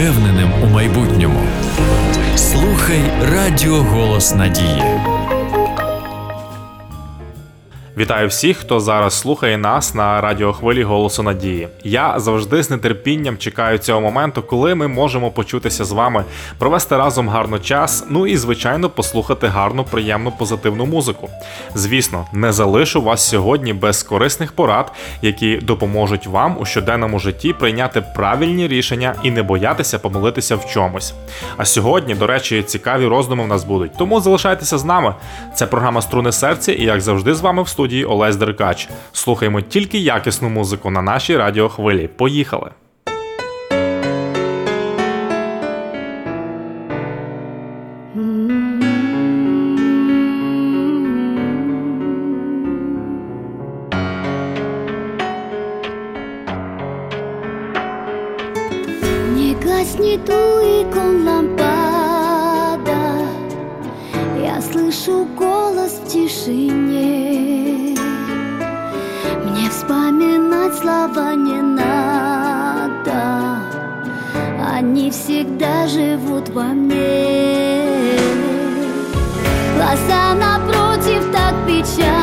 впевненим у майбутньому. Слухай Радіо Голос Надії. Вітаю всіх, хто зараз слухає нас на радіохвилі Голосу Надії. Я завжди з нетерпінням чекаю цього моменту, коли ми можемо почутися з вами, провести разом гарно час, ну і звичайно послухати гарну, приємну, позитивну музику. Звісно, не залишу вас сьогодні без корисних порад, які допоможуть вам у щоденному житті прийняти правильні рішення і не боятися помилитися в чомусь. А сьогодні, до речі, цікаві роздуми в нас будуть. Тому залишайтеся з нами. Це програма Струни серця, і як завжди, з вами в студії студії Олесь Деркач. Слухаємо тільки якісну музику на нашій радіохвилі. Поїхали! Я слышу голос в тишине всегда живут во мне. Глаза напротив так печальны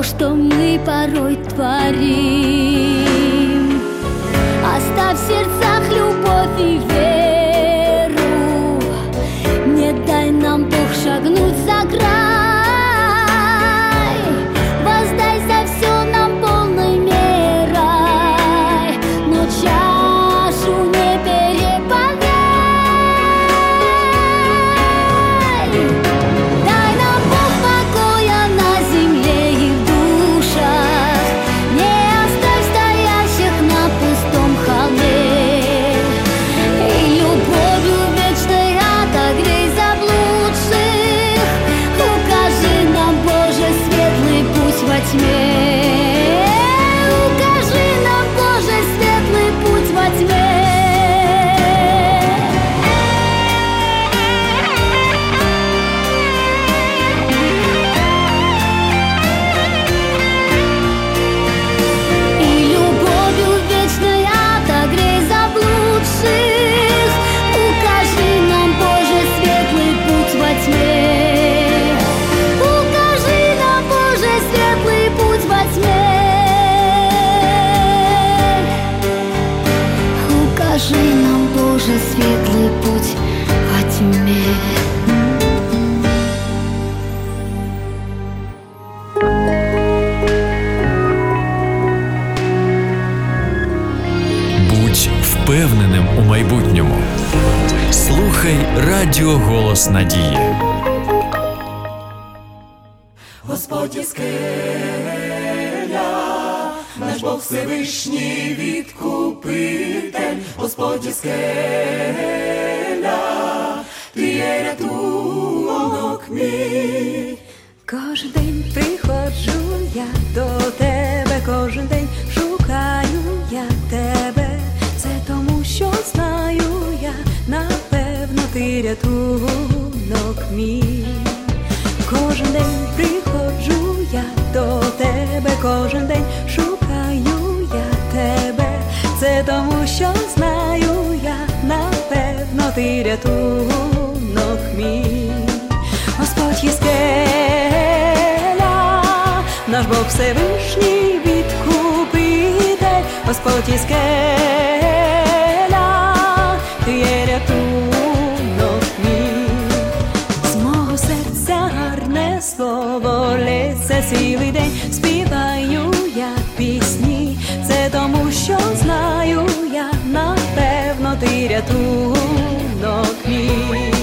то, что мы порой творим. Оставь в сердцах любовь и Радіо Голос Надії. Господь є скеля, наш Бог Всевишній відкупитель, Господь є скеля, ти є рятунок мій. Кожен день приходжу я до тебе, кожен день шукаю я тебе. Це тому, що знаю ти рятунок мій. Кожен день приходжу я до тебе, кожен день шукаю я тебе. Це тому, що знаю я, напевно, ти рятунок мій. Господь є скеля, наш Бог Всевишній відкупитель, Господь і скеля, лється цілий день, співаю я пісні, це тому, що знаю я, напевно, ти рятунок мій.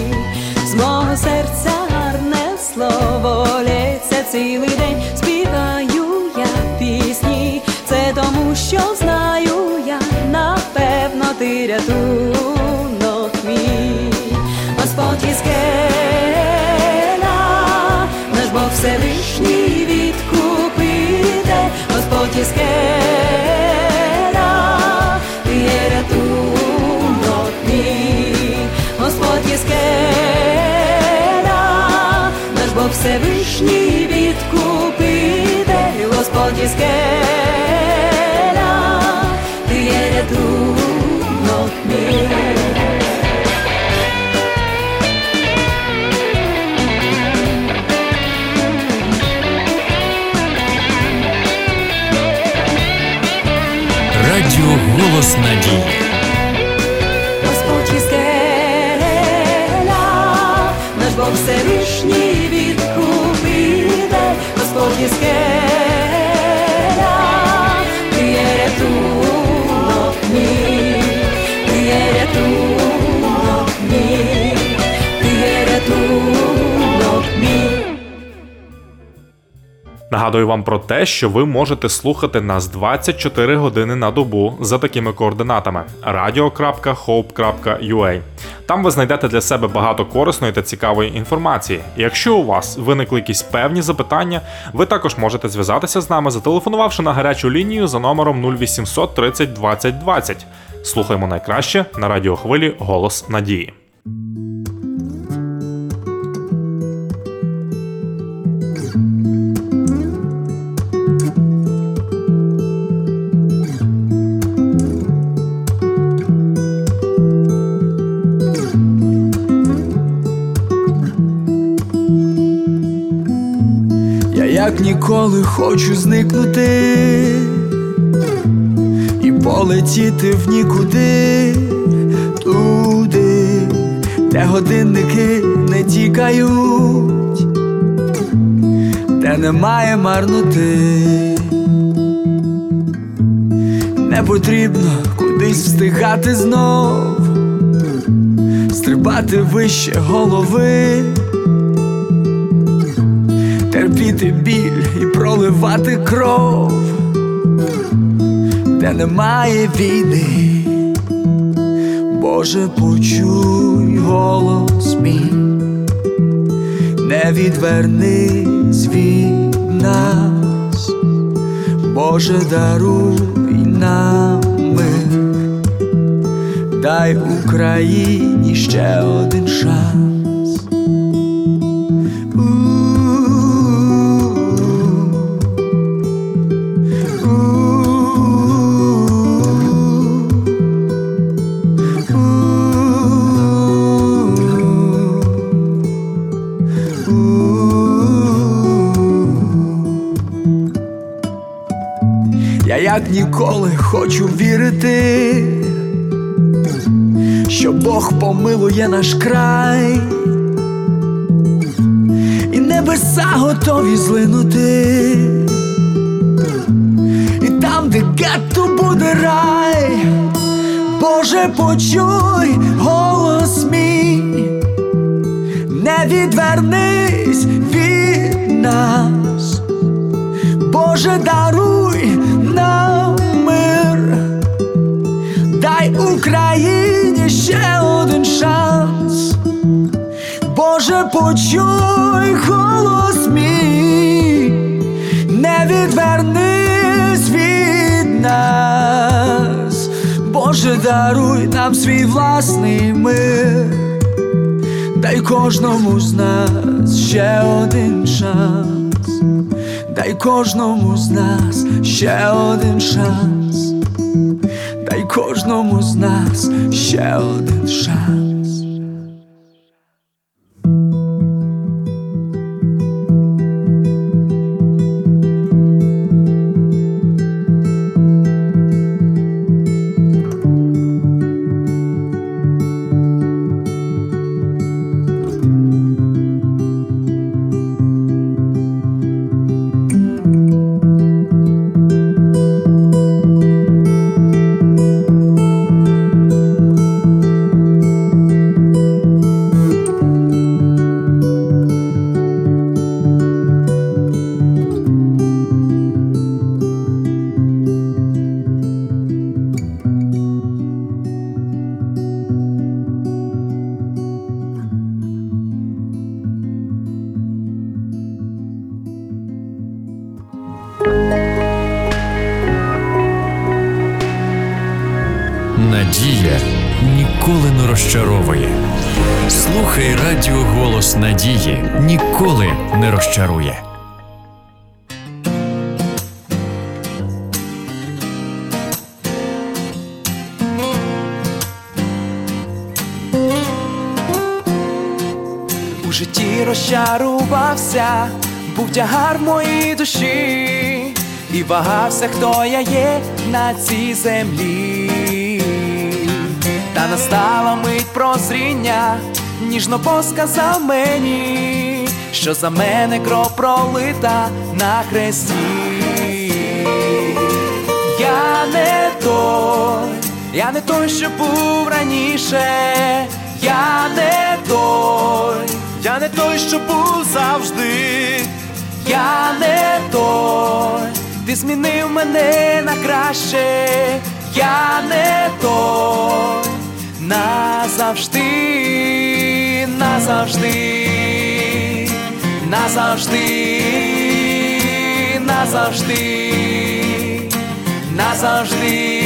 З мого серця гарне слово лється цілий день, співаю я пісні, це тому, що знаю я, напевно, ти рятунок мій. Господь і скеля, наш Бог Всевишній Господь ти є рятунок мій, Господь і скеля, наш Бог Всевишній відкупитель, Господь і Голос Надії. Господь і скеля, наш Бог Всевишній відкупите, Господь і Нагадую вам про те, що ви можете слухати нас 24 години на добу за такими координатами: radio.hope.ua. Там ви знайдете для себе багато корисної та цікавої інформації. Якщо у вас виникли якісь певні запитання, ви також можете зв'язатися з нами, зателефонувавши на гарячу лінію за номером 0800 30 20 20. Слухаємо найкраще на радіохвилі Голос Надії. Ніколи хочу зникнути і полетіти в нікуди туди, де годинники не тікають, де немає марноти. Не потрібно кудись встигати знов, стрибати вище голови терпіти біль і проливати кров, де немає війни, Боже, почуй голос мій, не відвернись від нас, Боже, даруй нам мир, дай Україні ще один шанс. Як ніколи хочу вірити, що Бог помилує наш край, і небеса готові злинути, і там, де гетто буде рай, Боже, почуй голос мій, не відвернись від нас. Боже, даруй Україні ще один шанс. Боже, почуй голос мій, не відвернись від нас. Боже, даруй нам свій власний мир, дай кожному з нас ще один шанс. Дай кожному з нас ще один шанс, кожному з нас ще один шанс. Надія ніколи не розчаровує. Слухай радіо Голос Надії ніколи не розчарує. У житті розчарувався, був тягар в моїй душі, і вагався, хто я є на цій землі. Та настала мить прозріння, ніжно посказав мені, що за мене кров пролита на хресті. Я не той, я не той, що був раніше, я не той, я не той, що був завжди, я не той, ти змінив мене на краще, я не той, назавжди, назавжди, назавжди, назавжди назавжди.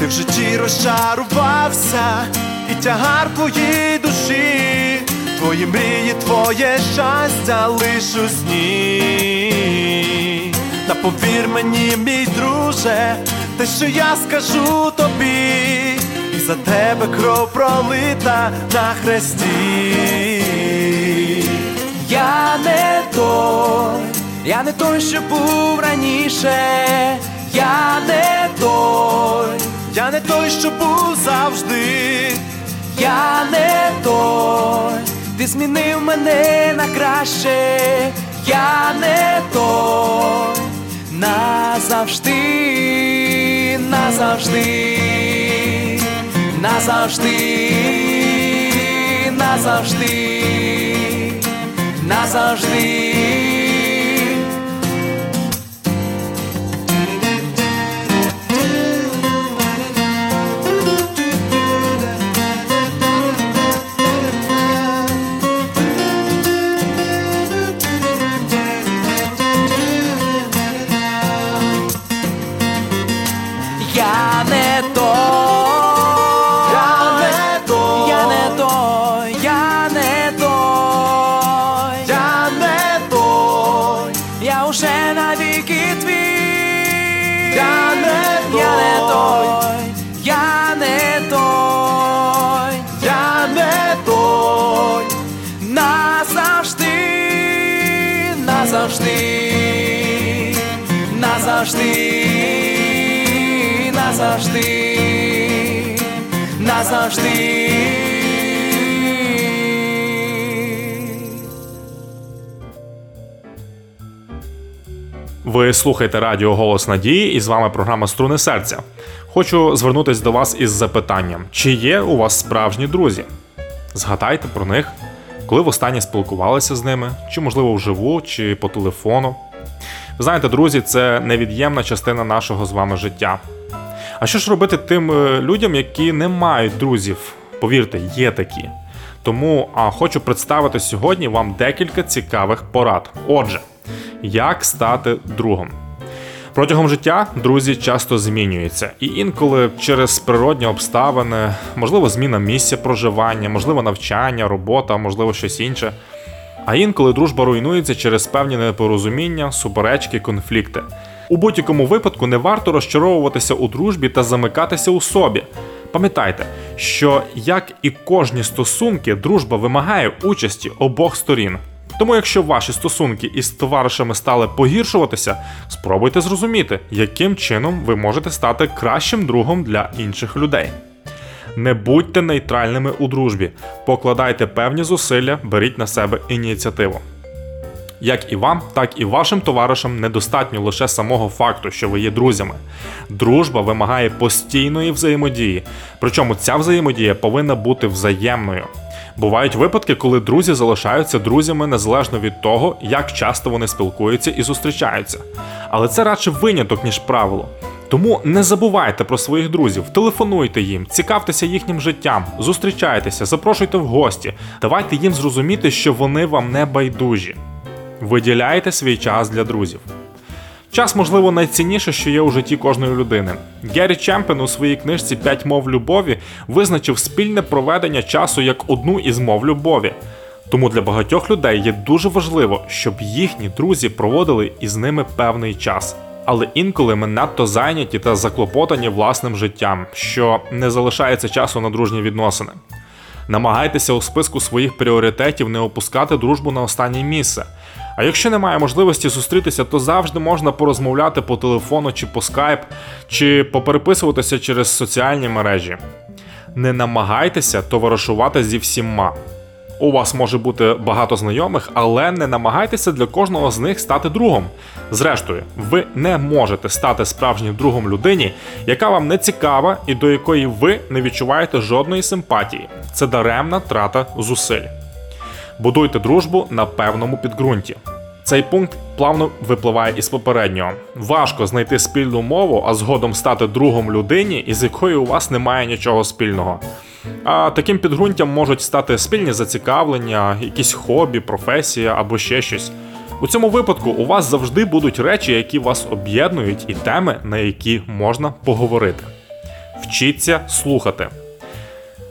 Ти в житті розчарувався, і тягар твоїй душі, твої мрії, твоє щастя лиш у сні. Та повір мені, мій друже, те, що я скажу тобі, за тебе кров пролита на хресті. Я не той, я не той, що був раніше, я не той, Я не той, що був завжди. я не той, ти змінив мене на краще, я не той, назавжди, назавжди, назавжди, назавжди, назавжди. Назавжди, назавжди, назавжди. Ви слухаєте Радіо Голос Надії і з вами програма Струни серця. Хочу звернутися до вас із запитанням: чи є у вас справжні друзі? Згадайте про них, коли востаннє спілкувалися з ними, чи можливо вживу, чи по телефону. Знаєте, друзі, це невід'ємна частина нашого з вами життя. А що ж робити тим е, людям, які не мають друзів? Повірте, є такі. Тому а, хочу представити сьогодні вам декілька цікавих порад. Отже, як стати другом? Протягом життя друзі часто змінюються, і інколи через природні обставини, можливо, зміна місця проживання, можливо, навчання, робота, можливо, щось інше. А інколи дружба руйнується через певні непорозуміння, суперечки, конфлікти. У будь-якому випадку не варто розчаровуватися у дружбі та замикатися у собі. Пам'ятайте, що як і кожні стосунки, дружба вимагає участі обох сторін. Тому, якщо ваші стосунки із товаришами стали погіршуватися, спробуйте зрозуміти, яким чином ви можете стати кращим другом для інших людей. Не будьте нейтральними у дружбі, покладайте певні зусилля, беріть на себе ініціативу. Як і вам, так і вашим товаришам недостатньо лише самого факту, що ви є друзями. Дружба вимагає постійної взаємодії, причому ця взаємодія повинна бути взаємною. Бувають випадки, коли друзі залишаються друзями незалежно від того, як часто вони спілкуються і зустрічаються. Але це радше виняток, ніж правило. Тому не забувайте про своїх друзів, телефонуйте їм, цікавтеся їхнім життям, зустрічайтеся, запрошуйте в гості, давайте їм зрозуміти, що вони вам не байдужі. Виділяйте свій час для друзів. Час, можливо, найцінніше, що є у житті кожної людини. Геррі Чемпен у своїй книжці «П'ять мов любові визначив спільне проведення часу як одну із мов любові. Тому для багатьох людей є дуже важливо, щоб їхні друзі проводили із ними певний час. Але інколи ми надто зайняті та заклопотані власним життям, що не залишається часу на дружні відносини. Намагайтеся у списку своїх пріоритетів не опускати дружбу на останнє місце. А якщо немає можливості зустрітися, то завжди можна порозмовляти по телефону чи по скайп, чи попереписуватися через соціальні мережі. Не намагайтеся товаришувати зі всіма. У вас може бути багато знайомих, але не намагайтеся для кожного з них стати другом. Зрештою, ви не можете стати справжнім другом людині, яка вам не цікава і до якої ви не відчуваєте жодної симпатії. Це даремна трата зусиль. Будуйте дружбу на певному підґрунті. Цей пункт плавно випливає із попереднього. Важко знайти спільну мову, а згодом стати другом людині, із якою у вас немає нічого спільного. А таким підґрунтям можуть стати спільні зацікавлення, якісь хобі, професія або ще щось. У цьому випадку у вас завжди будуть речі, які вас об'єднують, і теми, на які можна поговорити. Вчіться слухати.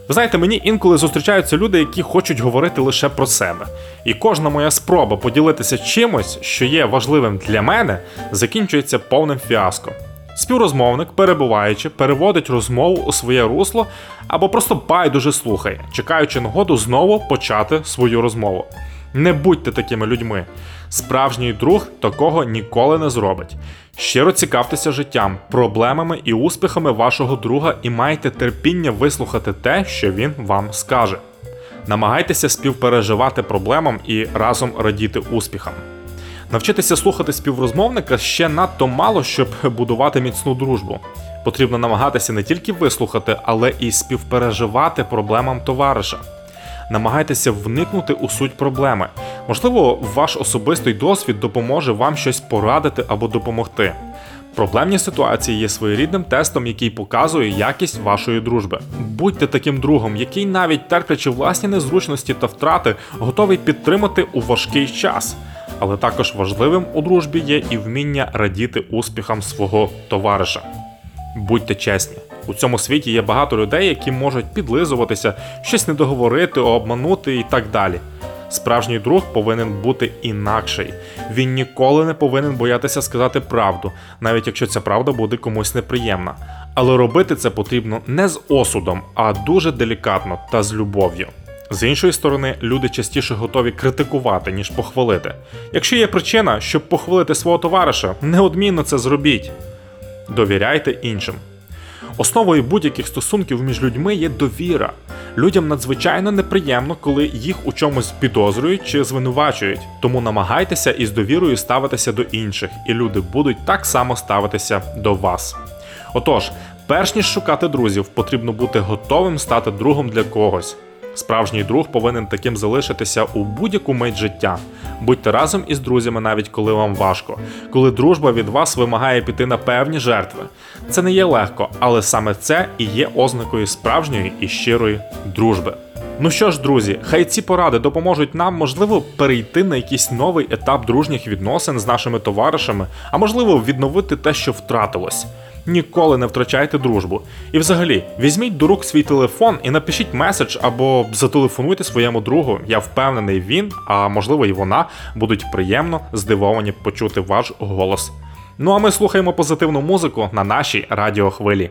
Ви знаєте, мені інколи зустрічаються люди, які хочуть говорити лише про себе. І кожна моя спроба поділитися чимось, що є важливим для мене, закінчується повним фіаско. Співрозмовник, перебуваючи, переводить розмову у своє русло або просто байдуже слухає, чекаючи нагоду знову почати свою розмову. Не будьте такими людьми. Справжній друг такого ніколи не зробить. Щиро цікавтеся життям, проблемами і успіхами вашого друга і майте терпіння вислухати те, що він вам скаже. Намагайтеся співпереживати проблемам і разом радіти успіхам. Навчитися слухати співрозмовника ще надто мало, щоб будувати міцну дружбу. Потрібно намагатися не тільки вислухати, але і співпереживати проблемам товариша. Намагайтеся вникнути у суть проблеми. Можливо, ваш особистий досвід допоможе вам щось порадити або допомогти. Проблемні ситуації є своєрідним тестом, який показує якість вашої дружби. Будьте таким другом, який навіть терплячи власні незручності та втрати, готовий підтримати у важкий час. Але також важливим у дружбі є і вміння радіти успіхам свого товариша. Будьте чесні. У цьому світі є багато людей, які можуть підлизуватися, щось не договорити, обманути і так далі. Справжній друг повинен бути інакший. Він ніколи не повинен боятися сказати правду, навіть якщо ця правда буде комусь неприємна. Але робити це потрібно не з осудом, а дуже делікатно та з любов'ю. З іншої сторони, люди частіше готові критикувати, ніж похвалити. Якщо є причина, щоб похвалити свого товариша, неодмінно це зробіть. Довіряйте іншим. Основою будь-яких стосунків між людьми є довіра. Людям надзвичайно неприємно, коли їх у чомусь підозрюють чи звинувачують. Тому намагайтеся із довірою ставитися до інших, і люди будуть так само ставитися до вас. Отож, перш ніж шукати друзів, потрібно бути готовим стати другом для когось. Справжній друг повинен таким залишитися у будь-яку мить життя. Будьте разом із друзями, навіть коли вам важко, коли дружба від вас вимагає піти на певні жертви. Це не є легко, але саме це і є ознакою справжньої і щирої дружби. Ну що ж, друзі, хай ці поради допоможуть нам, можливо, перейти на якийсь новий етап дружніх відносин з нашими товаришами, а можливо, відновити те, що втратилось. Ніколи не втрачайте дружбу. І взагалі, візьміть до рук свій телефон і напишіть меседж або зателефонуйте своєму другу. Я впевнений, він, а можливо і вона, будуть приємно здивовані почути ваш голос. Ну а ми слухаємо позитивну музику на нашій радіохвилі.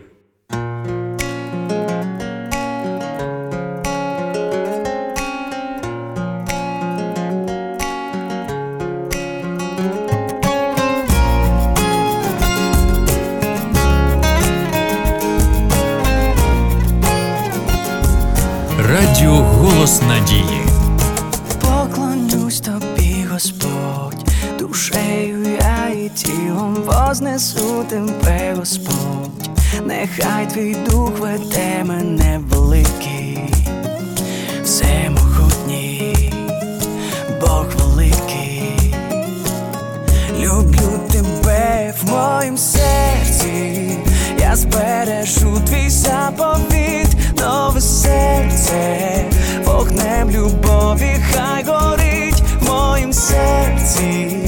любові, хай горить в моїм серці,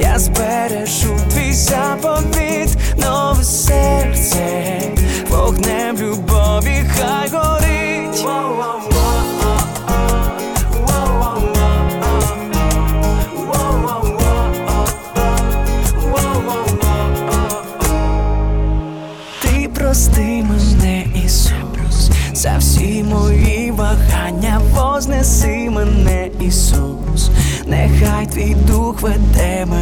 я збережу твій заповіт, нове серце. Твій дух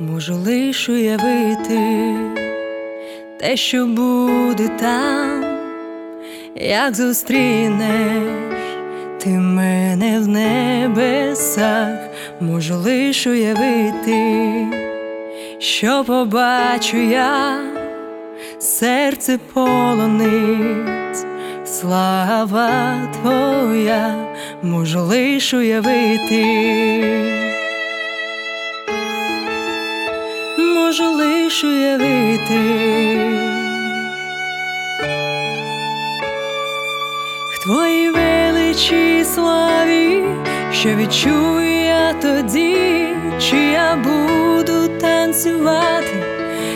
Можу лиш уявити те, що буде там, як зустрінеш ти мене в небесах, можу лиш уявити, що побачу я, серце полонить, слава твоя, можу лиш уявити. Можу лиш уявити. В твоїй величі славі, що відчую я тоді, чи я буду танцювати,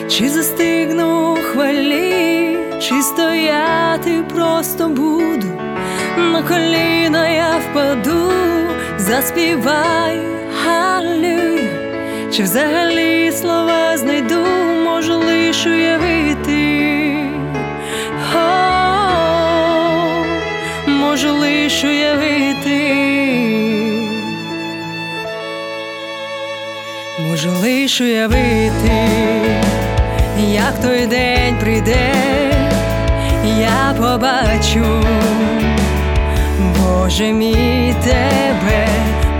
чи застигну хвалі, чи стояти просто буду, на коліна я впаду, заспіваю. Чи взагалі слова знайду, можу лиш уявити, можу лиш уявити, можу лиш уявити, як той день прийде, я побачу, Боже мій тебе,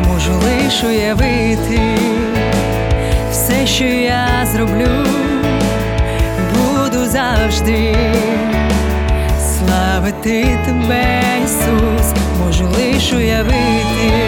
можу лиш уявити все, що я зроблю, буду завжди. Славити тебе, Ісус, можу лиш уявити,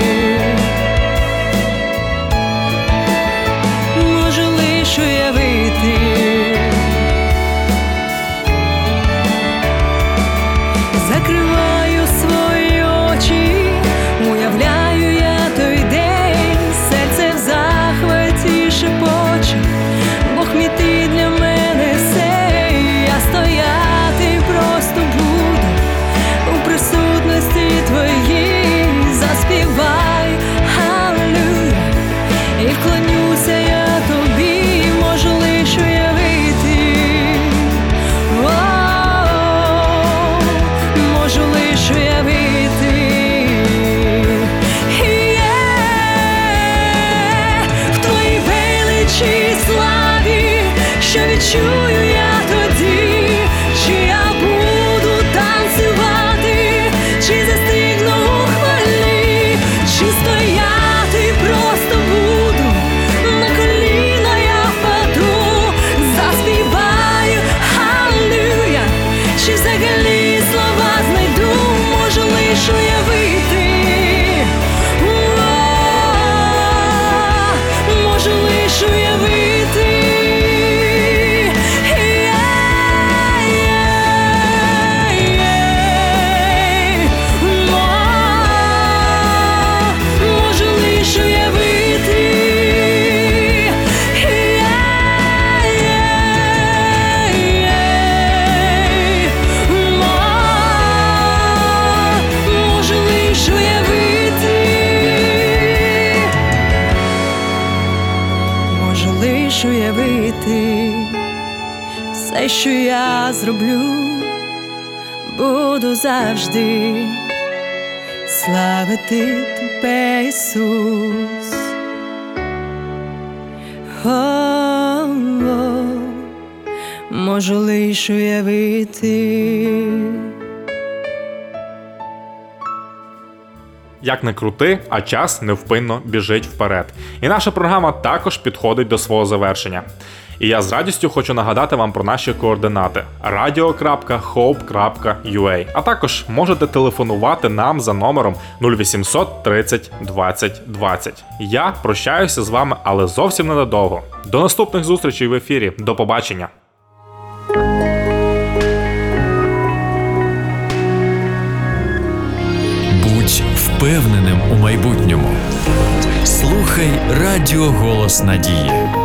славити тебе, Ісус. О, можу лиш уявити. Як не крути, а час невпинно біжить вперед. І наша програма також підходить до свого завершення. І я з радістю хочу нагадати вам про наші координати radio.hope.ua, а також можете телефонувати нам за номером 0800 30 20 20. Я прощаюся з вами, але зовсім ненадовго. До наступних зустрічей в ефірі. До побачення. Будь впевненим у майбутньому. Слухай Радіо Голос Надії.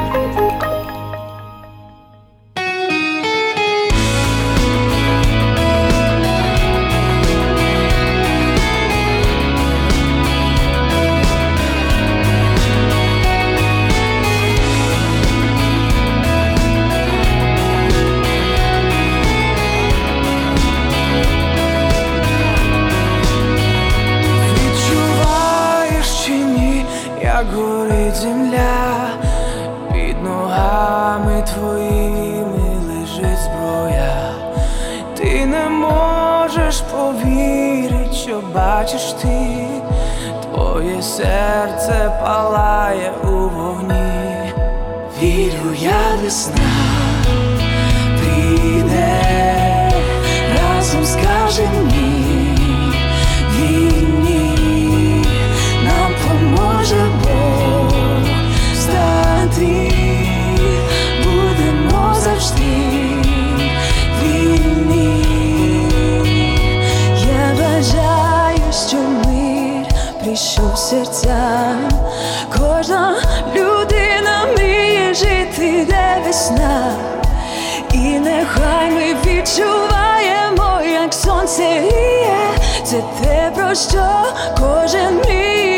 Як горить земля, під ногами твоїми лежить зброя. Ти не можеш повірити, що бачиш ти, твоє серце палає у вогні. Вірю, я весна прийде, разом скажем ні, прийшов серцях Кожна людина мріє жити, де весна. І нехай ми відчуваємо, як сонце гріє. Це те, про що кожен мріє.